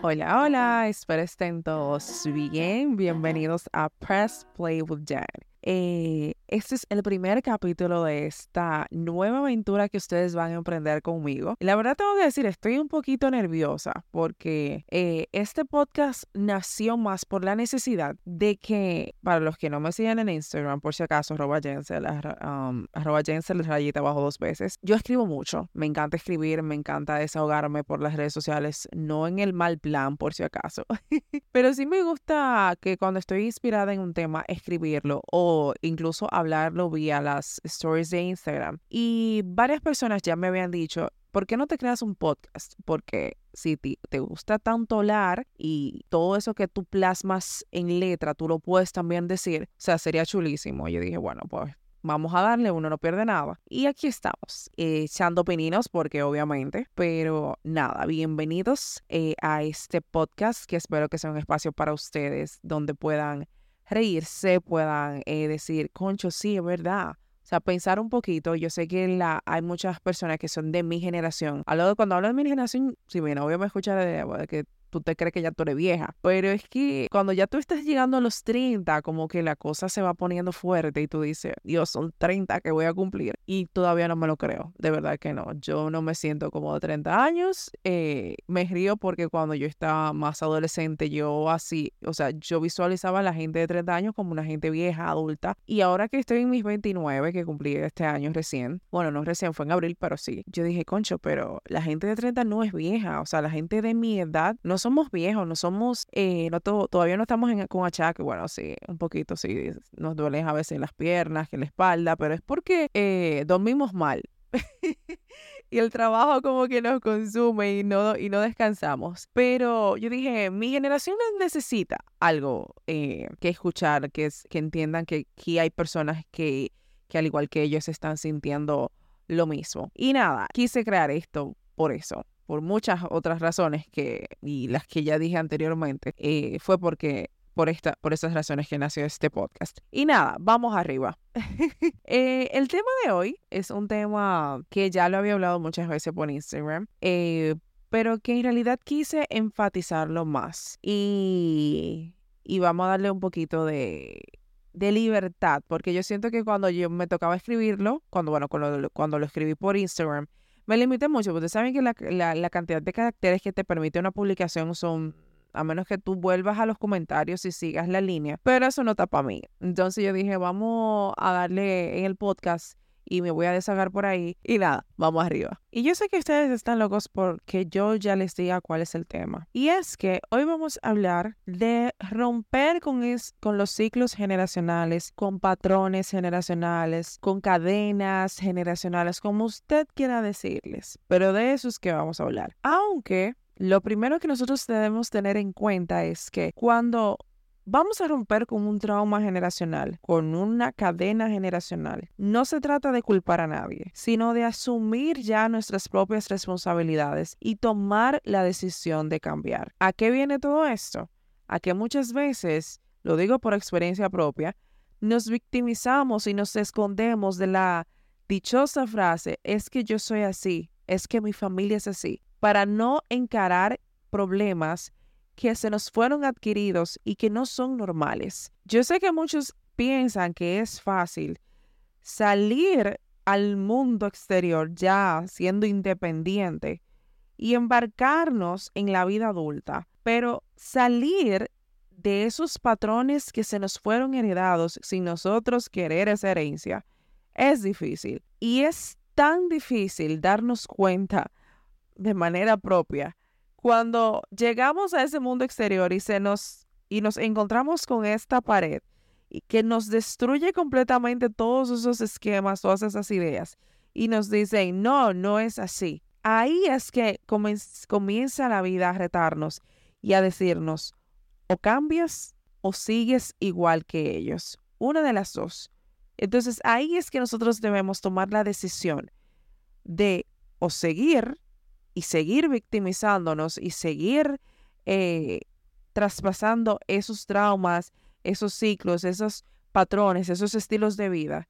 Hola, hola, espero estén todos bien. Bienvenidos a Press Play with. Eh, este es el primer capítulo de esta nueva aventura que ustedes van a emprender conmigo. La verdad tengo que decir, estoy un poquito nerviosa porque eh, este podcast nació más por la necesidad de que, para los que no me siguen en Instagram, por si acaso, arroba Jensel, um, arroba Jensel, rayita abajo dos veces, yo escribo mucho, me encanta escribir, me encanta desahogarme por las redes sociales, no en el mal plan, por si acaso, pero sí me gusta que cuando estoy inspirada en un tema, escribirlo o incluso hablarlo vía las stories de Instagram. Y varias personas ya me habían dicho, ¿por qué no te creas un podcast? Porque si te, gusta tanto hablar y todo eso que tú plasmas en letra, tú lo puedes también decir, o sea, sería chulísimo. Yo dije, bueno, pues vamos a darle, uno no pierde nada. Y aquí estamos, echando pininos porque obviamente, pero nada, bienvenidos eh, a este podcast que espero que sea un espacio para ustedes donde puedan reírse, puedan eh, decir, concho, sí, es verdad. O sea, pensar un poquito. Yo sé que la, hay muchas personas que son de mi generación. Hablo de, cuando hablo de mi generación, si mi novio me escucha de, de que tú te crees que ya tú eres vieja. Pero es que cuando ya tú estás llegando a los 30, como que la cosa se va poniendo fuerte y tú dices, Dios, son 30 que voy a cumplir. Y todavía no me lo creo, de verdad que no. Yo no me siento como de 30 años. Eh, me río porque cuando yo estaba más adolescente, yo así, o sea, yo visualizaba a la gente de 30 años como una gente vieja, adulta. Y ahora que estoy en mis 29, que cumplí este año recién, bueno, no recién, fue en abril, pero sí, yo dije, concho, pero la gente de 30 no es vieja. O sea, la gente de mi edad no somos viejos, no somos, eh, no todavía no estamos en, con achaque, bueno, sí, un poquito, sí, nos duelen a veces las piernas, que la espalda, pero es porque eh, dormimos mal. y el trabajo como que nos consume y no, y no descansamos. Pero yo dije, mi generación necesita algo eh, que escuchar, que, es, que entiendan que aquí hay personas que, que al igual que ellos están sintiendo lo mismo. Y nada, quise crear esto por eso por muchas otras razones que, y las que ya dije anteriormente, eh, fue porque por, esta, por esas razones que nació este podcast. Y nada, vamos arriba. Eh, el tema de hoy es un tema que ya lo había hablado muchas veces por Instagram, eh, pero que en realidad quise enfatizarlo más. Y, y vamos a darle un poquito de, de libertad, porque yo siento que cuando yo me tocaba escribirlo, cuando, bueno, cuando, cuando lo escribí por Instagram, me limité mucho, porque saben que la, cantidad de caracteres que te permite una publicación son a menos que tú vuelvas a los comentarios y sigas la línea, pero eso no está para mí. Entonces yo dije, vamos a darle en el podcast y me voy a desahogar por ahí. Y nada, vamos arriba. Y yo sé que ustedes están locos porque yo ya les diga cuál es el tema. Y es que hoy vamos a hablar de romper con, con los ciclos generacionales, con patrones generacionales, con cadenas generacionales, como usted quiera decirles. Pero de eso es que vamos a hablar. Aunque lo primero que nosotros debemos tener en cuenta es que cuando Vamos a romper con un trauma generacional, con una cadena generacional. No se trata de culpar a nadie, sino de asumir ya nuestras propias responsabilidades y tomar la decisión de cambiar. ¿A qué viene todo esto? A que muchas veces, lo digo por experiencia propia, nos victimizamos y nos escondemos de la dichosa frase, es que yo soy así, es que mi familia es así, para no encarar problemas que se nos fueron adquiridos y que no son normales. Yo sé que muchos piensan que es fácil salir al mundo exterior ya siendo independiente y embarcarnos en la vida adulta, pero salir de esos patrones que se nos fueron heredados sin nosotros querer esa herencia es difícil. Y es tan difícil darnos cuenta de manera propia cuando llegamos a ese mundo exterior y, se nos, y nos encontramos con esta pared y que nos destruye completamente todos esos esquemas, todas esas ideas, y nos dicen, no, no es así. Ahí es que comienza la vida a retarnos y a decirnos, o cambias o sigues igual que ellos. Una de las dos. Entonces ahí es que nosotros debemos tomar la decisión de o seguir y seguir victimizándonos y seguir eh, traspasando esos traumas, esos ciclos, esos patrones, esos estilos de vida,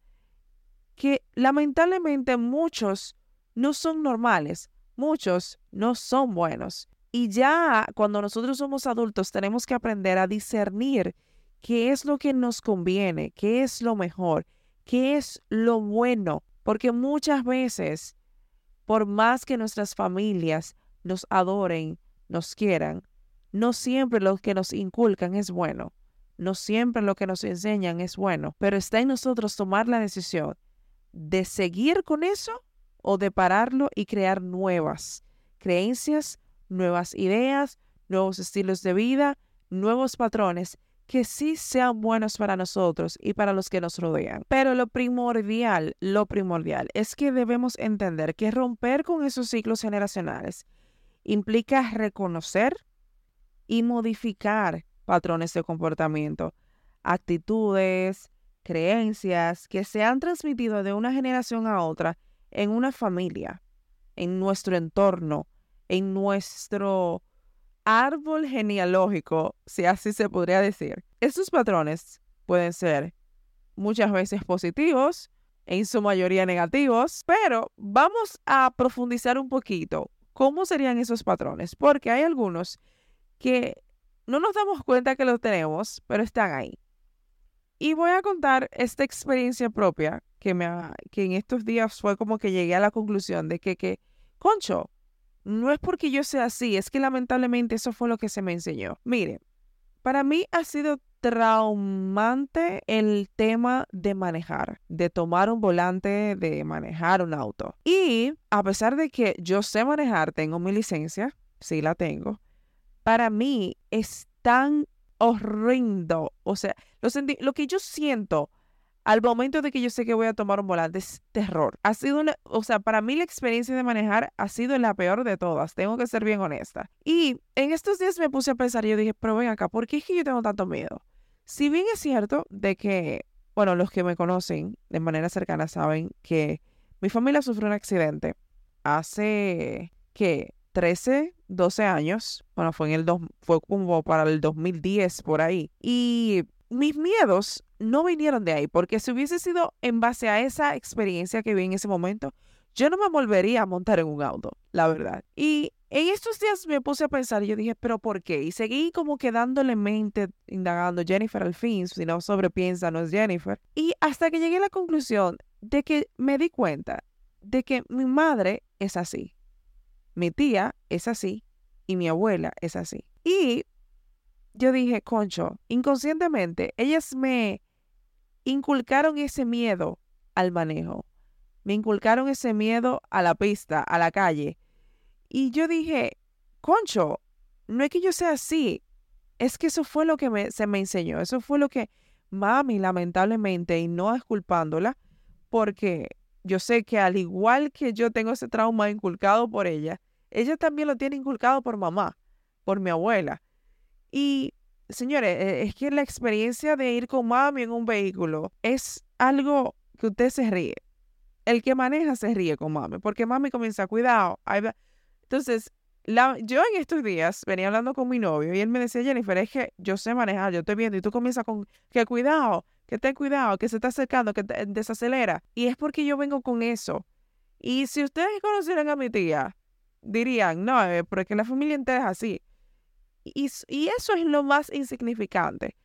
que lamentablemente muchos no son normales, muchos no son buenos. Y ya cuando nosotros somos adultos tenemos que aprender a discernir qué es lo que nos conviene, qué es lo mejor, qué es lo bueno, porque muchas veces, por más que nuestras familias nos adoren, nos quieran, no siempre lo que nos inculcan es bueno, no siempre lo que nos enseñan es bueno, pero está en nosotros tomar la decisión de seguir con eso o de pararlo y crear nuevas creencias, nuevas ideas, nuevos estilos de vida, nuevos patrones que sí sean buenos para nosotros y para los que nos rodean. Pero lo primordial, lo primordial es que debemos entender que romper con esos ciclos generacionales implica reconocer y modificar patrones de comportamiento, actitudes, creencias que se han transmitido de una generación a otra en una familia, en nuestro entorno, en nuestro árbol genealógico, si así se podría decir. Estos patrones pueden ser muchas veces positivos, en su mayoría negativos, pero vamos a profundizar un poquito cómo serían esos patrones, porque hay algunos que no nos damos cuenta que los tenemos, pero están ahí. Y voy a contar esta experiencia propia que, me que en estos días fue como que llegué a la conclusión de que, que, concho, no es porque yo sea así, es que lamentablemente eso fue lo que se me enseñó. Mire, para mí ha sido traumante el tema de manejar, de tomar un volante, de manejar un auto. Y a pesar de que yo sé manejar, tengo mi licencia, sí la tengo, para mí es tan horrendo. O sea, lo, lo que yo siento al momento de que yo sé que voy a tomar un volante es terror. Ha sido una, o sea, para mí la experiencia de manejar ha sido la peor de todas, tengo que ser bien honesta. Y en estos días me puse a pensar y yo dije, pero ven acá, ¿por qué es que yo tengo tanto miedo? Si bien es cierto de que, bueno, los que me conocen de manera cercana saben que mi familia sufrió un accidente hace, ¿qué? 13, 12 años. Bueno, fue en el dos, fue como para el 2010 por ahí. Y mis miedos no vinieron de ahí, porque si hubiese sido en base a esa experiencia que vi en ese momento, yo no me volvería a montar en un auto, la verdad. Y en estos días me puse a pensar yo dije, ¿pero por qué? Y seguí como quedándole mente, indagando Jennifer al fin, si no sobrepiensa, no es Jennifer. Y hasta que llegué a la conclusión de que me di cuenta de que mi madre es así. Mi tía es así y mi abuela es así. Y yo dije, concho, inconscientemente, ellas me inculcaron ese miedo al manejo. Me inculcaron ese miedo a la pista, a la calle. Y yo dije, concho, no es que yo sea así, es que eso fue lo que se me enseñó, eso fue lo que mami, lamentablemente, y no es culpándola, porque yo sé que al igual que yo tengo ese trauma inculcado por ella, ella también lo tiene inculcado por mamá, por mi abuela. Y, señores, e, es que la experiencia de ir con mami en un vehículo es algo que usted se ríe. El que maneja se ríe con mami, porque mami comienza, cuidado. Entonces, la, yo en estos días venía hablando con mi novio y él me decía, Jennifer, es que yo sé manejar, yo estoy viendo, y tú comienzas con que cuidado, que ten cuidado, que se está acercando, que desacelera. Y es porque yo vengo con eso. Y si ustedes conocieran a mi tía, dirían, no, eh, porque la familia entera es así. Y, eso es lo más insignificante.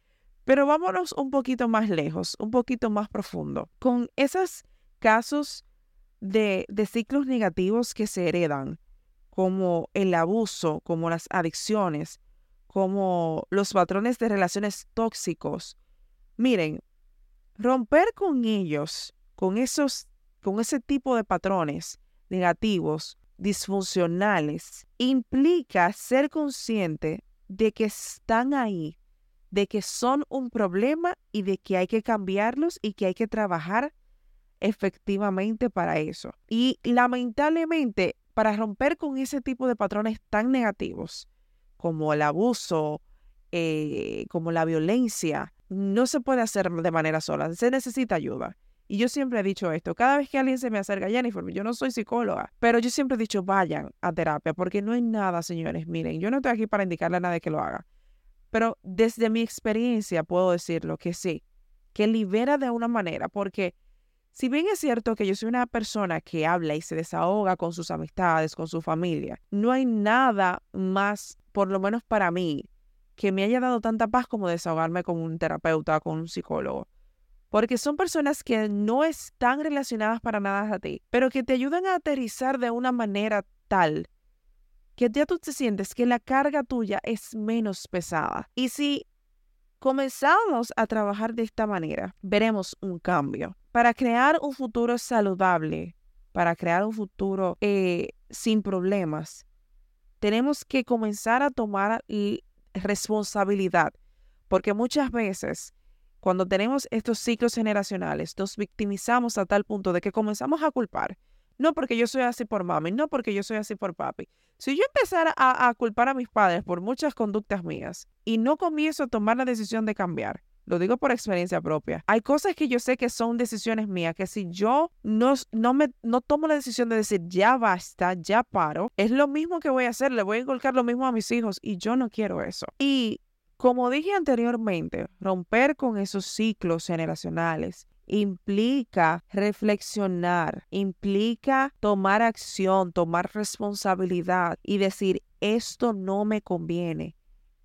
Pero vámonos un poquito más lejos, un poquito más profundo. Con esos casos de, de ciclos negativos que se heredan, como el abuso, como las adicciones, como los patrones de relaciones tóxicos. Miren, romper con ellos, con esos, con ese tipo de patrones negativos, disfuncionales, implica ser consciente de que están ahí, de que son un problema y de que hay que cambiarlos y que hay que trabajar efectivamente para eso. Y lamentablemente, para romper con ese tipo de patrones tan negativos, como el abuso, eh, como la violencia, no se puede hacer de manera sola, se necesita ayuda. Y yo siempre he dicho esto, cada vez que alguien se me acerca, Jennifer, yo no soy psicóloga, pero yo siempre he dicho, vayan a terapia, porque no hay nada, señores, miren, yo no estoy aquí para indicarle a nadie que lo haga, pero desde mi experiencia puedo decirlo que sí, que libera de una manera, porque Si bien es cierto que yo soy una persona que habla y se desahoga con sus amistades, con su familia, no hay nada más, por lo menos para mí, que me haya dado tanta paz como desahogarme con un terapeuta, con un psicólogo. Porque son personas que no están relacionadas para nada a ti, pero que te ayudan a aterrizar de una manera tal que ya tú te sientes que la carga tuya es menos pesada. Y si comenzamos a trabajar de esta manera, veremos un cambio. Para crear un futuro saludable, para crear un futuro eh, sin problemas, tenemos que comenzar a tomar responsabilidad, porque muchas veces cuando tenemos estos ciclos generacionales, nos victimizamos a tal punto de que comenzamos a culpar. No porque yo soy así por mami, no porque yo soy así por papi. Si yo empezara a, culpar a mis padres por muchas conductas mías y no comienzo a tomar la decisión de cambiar, lo digo por experiencia propia, hay cosas que yo sé que son decisiones mías, que si yo no, no, me, no tomo la decisión de decir ya basta, ya paro, es lo mismo que voy a hacer, le voy a inculcar lo mismo a mis hijos y yo no quiero eso. Y como dije anteriormente, romper con esos ciclos generacionales implica reflexionar, implica tomar acción, tomar responsabilidad y decir, esto no me conviene.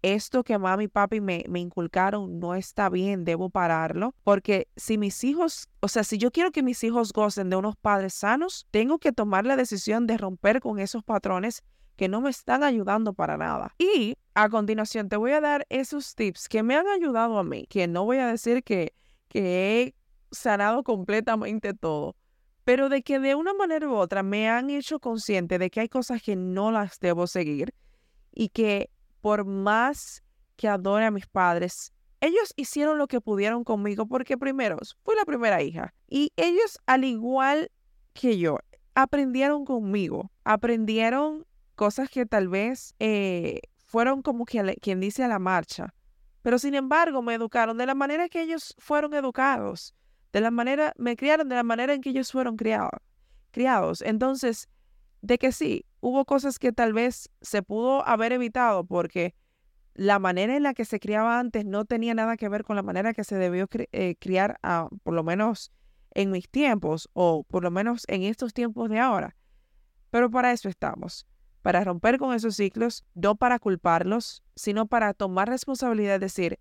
Esto que mami y papi me, me inculcaron no está bien, debo pararlo, porque si mis hijos, o sea, si yo quiero que mis hijos gocen de unos padres sanos, tengo que tomar la decisión de romper con esos patrones que no me están ayudando para nada. Y a continuación te voy a dar esos tips que me han ayudado a mí, que no voy a decir que, que he sanado completamente todo, pero de que de una manera u otra me han hecho consciente de que hay cosas que no las debo seguir y que por más que adore a mis padres, ellos hicieron lo que pudieron conmigo porque primero fui la primera hija y ellos al igual que yo aprendieron conmigo, aprendieron cosas que tal vez eh, fueron como quien dice a la marcha, pero sin embargo me educaron de la manera que ellos fueron educados de la manera, me criaron de la manera en que ellos fueron criados. criados. Entonces, de que sí, hubo cosas que tal vez se pudo haber evitado porque la manera en la que se criaba antes no tenía nada que ver con la manera que se debió eh, criar, por lo menos en mis tiempos o por lo menos en estos tiempos de ahora. Pero para eso estamos, para romper con esos ciclos, no para culparlos, sino para tomar responsabilidad y decir,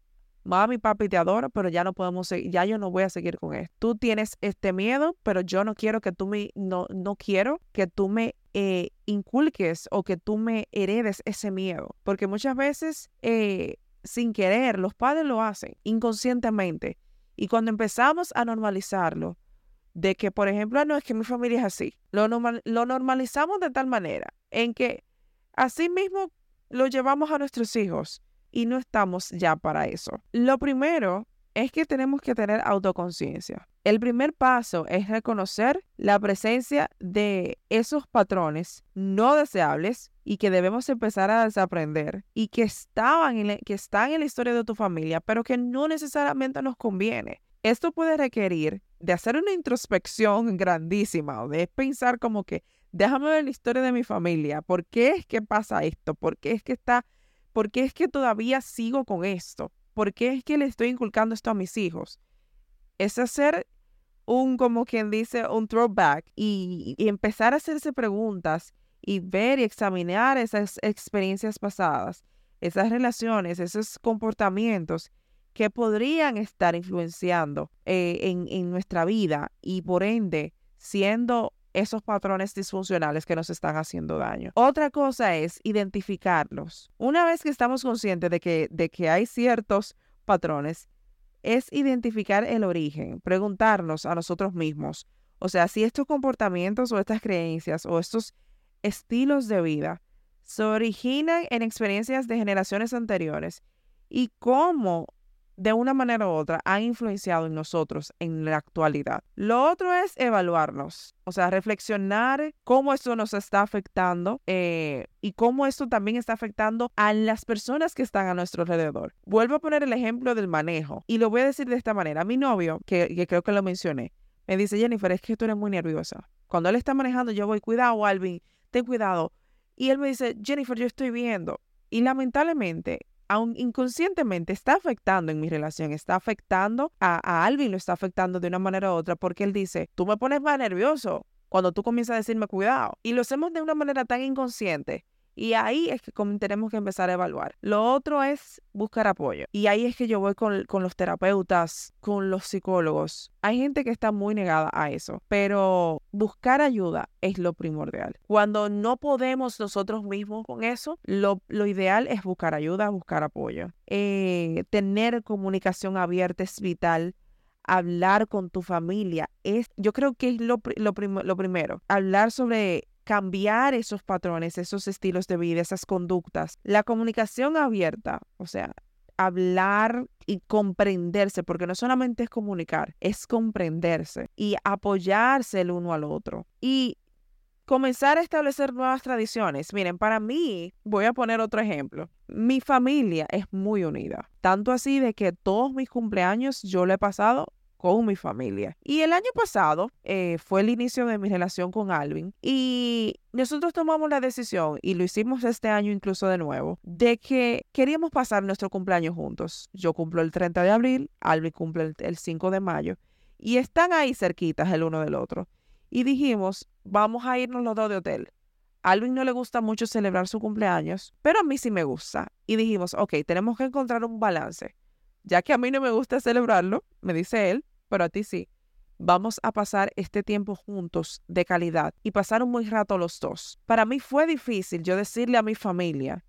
mami, papi, te adoro, pero ya no podemos ya yo no voy a seguir con esto. Tú tienes este miedo, pero yo no quiero que tú me, no, no quiero que tú me eh, inculques o que tú me heredes ese miedo, porque muchas veces, eh, sin querer, los padres lo hacen inconscientemente. Y cuando empezamos a normalizarlo, de que, por ejemplo, no es que mi familia es así, lo normalizamos de tal manera en que así mismo lo llevamos a nuestros hijos y no estamos ya para eso. Lo primero es que tenemos que tener autoconciencia. El primer paso es reconocer la presencia de esos patrones no deseables y que debemos empezar a desaprender y que, estaban en que están en la historia de tu familia, pero que no necesariamente nos conviene. Esto puede requerir de hacer una introspección grandísima o de pensar como que déjame ver la historia de mi familia, ¿por qué es que pasa esto? ¿Por qué es que está ¿Por qué es que todavía sigo con esto? ¿Por qué es que le estoy inculcando esto a mis hijos? Es hacer un, como quien dice, un throwback y, empezar a hacerse preguntas y ver y examinar esas experiencias pasadas, esas relaciones, esos comportamientos que podrían estar influenciando eh, en, en, nuestra vida y por ende siendo esos patrones disfuncionales que nos están haciendo daño. Otra cosa es identificarlos. Una vez que estamos conscientes de que, de que hay ciertos patrones, es identificar el origen, preguntarnos a nosotros mismos, o sea, si estos comportamientos o estas creencias o estos estilos de vida se originan en experiencias de generaciones anteriores y cómo de una manera u otra ha influenciado en nosotros en la actualidad. Lo otro es evaluarnos, o sea, reflexionar cómo esto nos está afectando eh, y cómo esto también está afectando a las personas que están a nuestro alrededor. Vuelvo a poner el ejemplo del manejo y lo voy a decir de esta manera. Mi novio, que, que creo que lo mencioné, me dice, Jennifer, es que tú eres muy nerviosa. Cuando él está manejando, yo voy, cuidado, Alvin, ten cuidado. Y él me dice, Jennifer, yo estoy viendo. Y lamentablemente, aun inconscientemente está afectando en mi relación, está afectando a, a lo está afectando de una manera u otra, porque él dice, tú me pones más nervioso cuando tú comienzas a decirme cuidado. Y lo hacemos de una manera tan inconsciente y ahí es que tenemos que empezar a evaluar. Lo otro es buscar apoyo. Y ahí es que yo voy con, los terapeutas, con los psicólogos. Hay gente que está muy negada a eso, pero buscar ayuda es lo primordial. Cuando no podemos nosotros mismos con eso, lo, ideal es buscar ayuda, buscar apoyo. Eh, tener comunicación abierta es vital hablar con tu familia es, yo creo que es lo, lo, lo primero, hablar sobre cambiar esos patrones, esos estilos de vida, esas conductas. La comunicación abierta, o sea, hablar y comprenderse, porque no solamente es comunicar, es comprenderse y apoyarse el uno al otro. Y comenzar a establecer nuevas tradiciones. Miren, para mí, voy a poner otro ejemplo. Mi familia es muy unida, tanto así de que todos mis cumpleaños yo lo he pasado con mi familia. Y el año pasado eh, fue el inicio de mi relación con Alvin y nosotros tomamos la decisión, y lo hicimos este año incluso de nuevo, de que queríamos pasar nuestro cumpleaños juntos. Yo cumplo el 30 de abril, Alvin cumple el, 5 de mayo y están ahí cerquitas el uno del otro. Y dijimos, vamos a irnos los dos de hotel. Alvin no le gusta mucho celebrar su cumpleaños, pero a mí sí me gusta. Y dijimos, ok, tenemos que encontrar un balance ya que a mí no me gusta celebrarlo, me dice él, pero a ti sí. Vamos a pasar este tiempo juntos de calidad y pasar un rato los dos. Para mí fue difícil yo decirle a mi familia,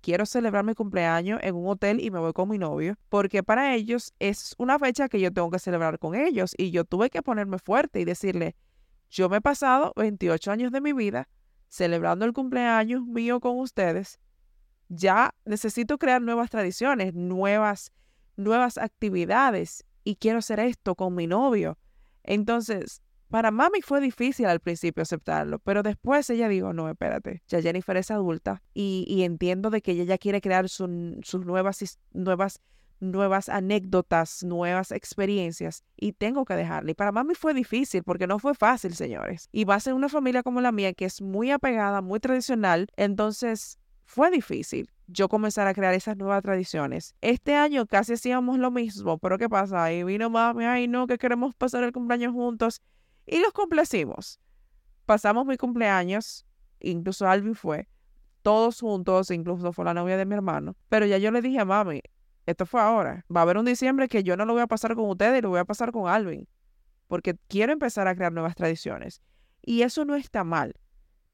quiero celebrar mi cumpleaños en un hotel y me voy con mi novio, porque para ellos es una fecha que yo tengo que celebrar con ellos y yo tuve que ponerme fuerte y decirle, yo me he pasado 28 años de mi vida celebrando el cumpleaños mío con ustedes, ya necesito crear nuevas tradiciones, nuevas nuevas actividades y quiero hacer esto con mi novio. Entonces, para mami fue difícil al principio aceptarlo, pero después ella dijo, no, espérate, ya Jennifer es adulta y, entiendo de que ella ya quiere crear sus nuevas, nuevas, nuevas anécdotas, nuevas experiencias y tengo que dejarle. Y para mami fue difícil porque no fue fácil, señores. Y va a ser una familia como la mía que es muy apegada, muy tradicional, entonces fue difícil yo comenzar a crear esas nuevas tradiciones. Este año casi hacíamos lo mismo, pero ¿qué pasa? Ahí vino mami, ay no, que queremos pasar el cumpleaños juntos y los complacimos. Pasamos mi cumpleaños, incluso Alvin fue, todos juntos, incluso fue la novia de mi hermano, pero ya yo le dije a mami, esto fue ahora, va a haber un diciembre que yo no lo voy a pasar con ustedes, lo voy a pasar con Alvin, porque quiero empezar a crear nuevas tradiciones. Y eso no está mal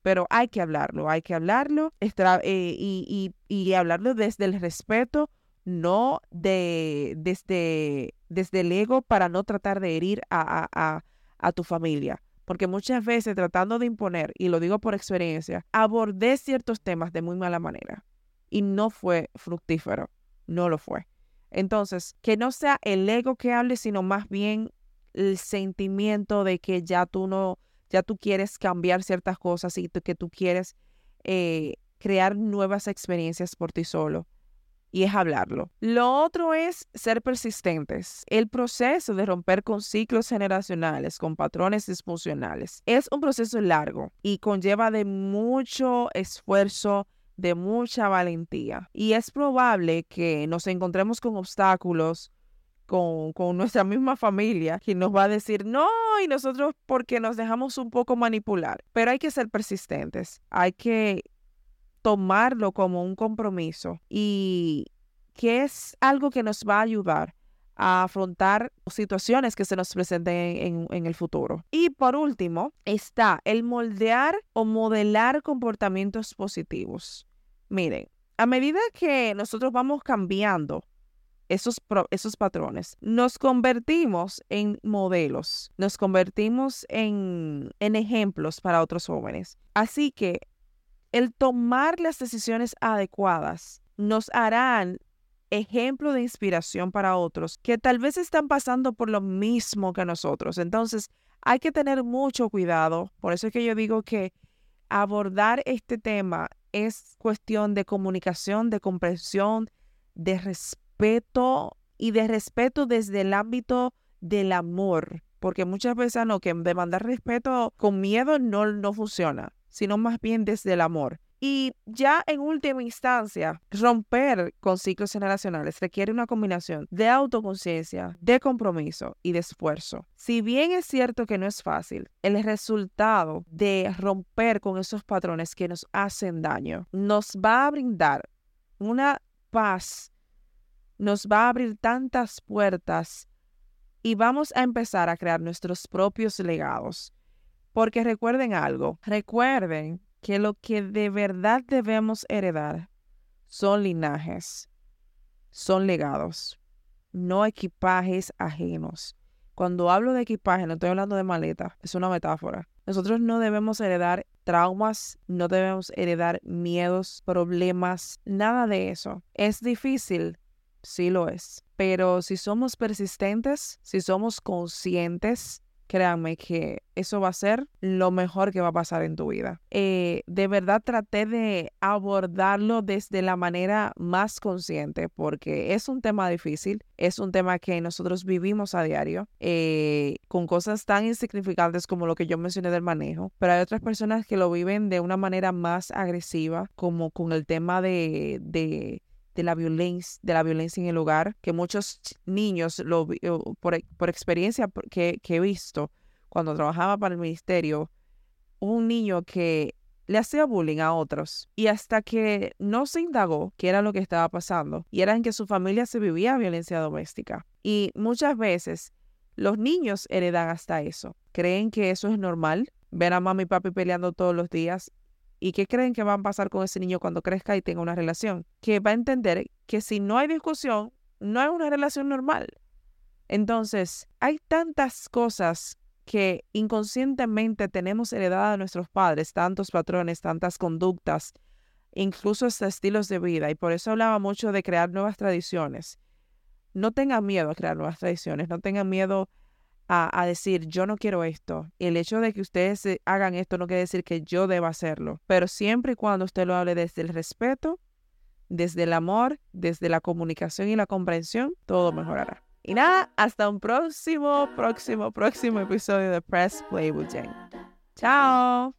pero hay que hablarlo, hay que hablarlo eh, y, hablarlo desde el respeto, no de, desde, desde el ego para no tratar de herir a, a, tu familia. Porque muchas veces tratando de imponer, y lo digo por experiencia, abordé ciertos temas de muy mala manera y no fue fructífero, no lo fue. Entonces, que no sea el ego que hable, sino más bien el sentimiento de que ya tú no, ya tú quieres cambiar ciertas cosas y que tú quieres eh, crear nuevas experiencias por ti solo. Y es hablarlo. Lo otro es ser persistentes. El proceso de romper con ciclos generacionales, con patrones disfuncionales, es un proceso largo y conlleva de mucho esfuerzo, de mucha valentía. Y es probable que nos encontremos con obstáculos con, nuestra misma familia, quien nos va a decir no, y nosotros porque nos dejamos un poco manipular. Pero hay que ser persistentes, hay que tomarlo como un compromiso y que es algo que nos va a ayudar a afrontar situaciones que se nos presenten en, en, el futuro. Y por último, está el moldear o modelar comportamientos positivos. Miren, a medida que nosotros vamos cambiando esos, esos patrones. Nos convertimos en modelos, nos convertimos en, en ejemplos para otros jóvenes. Así que el tomar las decisiones adecuadas nos harán ejemplo de inspiración para otros que tal vez están pasando por lo mismo que nosotros. Entonces, hay que tener mucho cuidado. Por eso es que yo digo que abordar este tema es cuestión de comunicación, de comprensión, de respeto respeto y de respeto desde el ámbito del amor, porque muchas veces no, que demandar respeto con miedo no, no funciona, sino más bien desde el amor. Y ya en última instancia, romper con ciclos generacionales requiere una combinación de autoconciencia, de compromiso y de esfuerzo. Si bien es cierto que no es fácil, el resultado de romper con esos patrones que nos hacen daño nos va a brindar una paz, nos va a abrir tantas puertas y vamos a empezar a crear nuestros propios legados. Porque recuerden algo, recuerden que lo que de verdad debemos heredar son linajes, son legados, no equipajes ajenos. Cuando hablo de equipaje, no estoy hablando de maleta, es una metáfora. Nosotros no debemos heredar traumas, no debemos heredar miedos, problemas, nada de eso. Es difícil, sí lo es, pero si somos persistentes, si somos conscientes, créanme que eso va a ser lo mejor que va a pasar en tu vida. Eh, de verdad traté de abordarlo desde la manera más consciente porque es un tema difícil, es un tema que nosotros vivimos a diario eh, con cosas tan insignificantes como lo que yo mencioné del manejo, pero hay otras personas que lo viven de una manera más agresiva como con el tema de, de de la violencia, de la violencia en el hogar, que muchos niños, lo, por, por experiencia que, he visto cuando trabajaba para el ministerio, un niño que le hacía bullying a otros y hasta que no se indagó qué era lo que estaba pasando y era en que su familia se vivía violencia doméstica. Y muchas veces los niños heredan hasta eso. Creen que eso es normal, ver a mamá y papi peleando todos los días ¿Y qué creen que va a pasar con ese niño cuando crezca y tenga una relación? Que va a entender que si no hay discusión, no hay una relación normal. Entonces, hay tantas cosas que inconscientemente tenemos heredadas de nuestros padres, tantos patrones, tantas conductas, incluso hasta estilos de vida. Y por eso hablaba mucho de crear nuevas tradiciones. No tengan miedo a crear nuevas tradiciones, no tengan miedo a, decir, yo no quiero esto. El hecho de que ustedes hagan esto no quiere decir que yo deba hacerlo, pero siempre y cuando usted lo hable desde el respeto, desde el amor, desde la comunicación y la comprensión, todo mejorará. Y nada, hasta un próximo, próximo, próximo episodio de Press Play with Jane. Chao.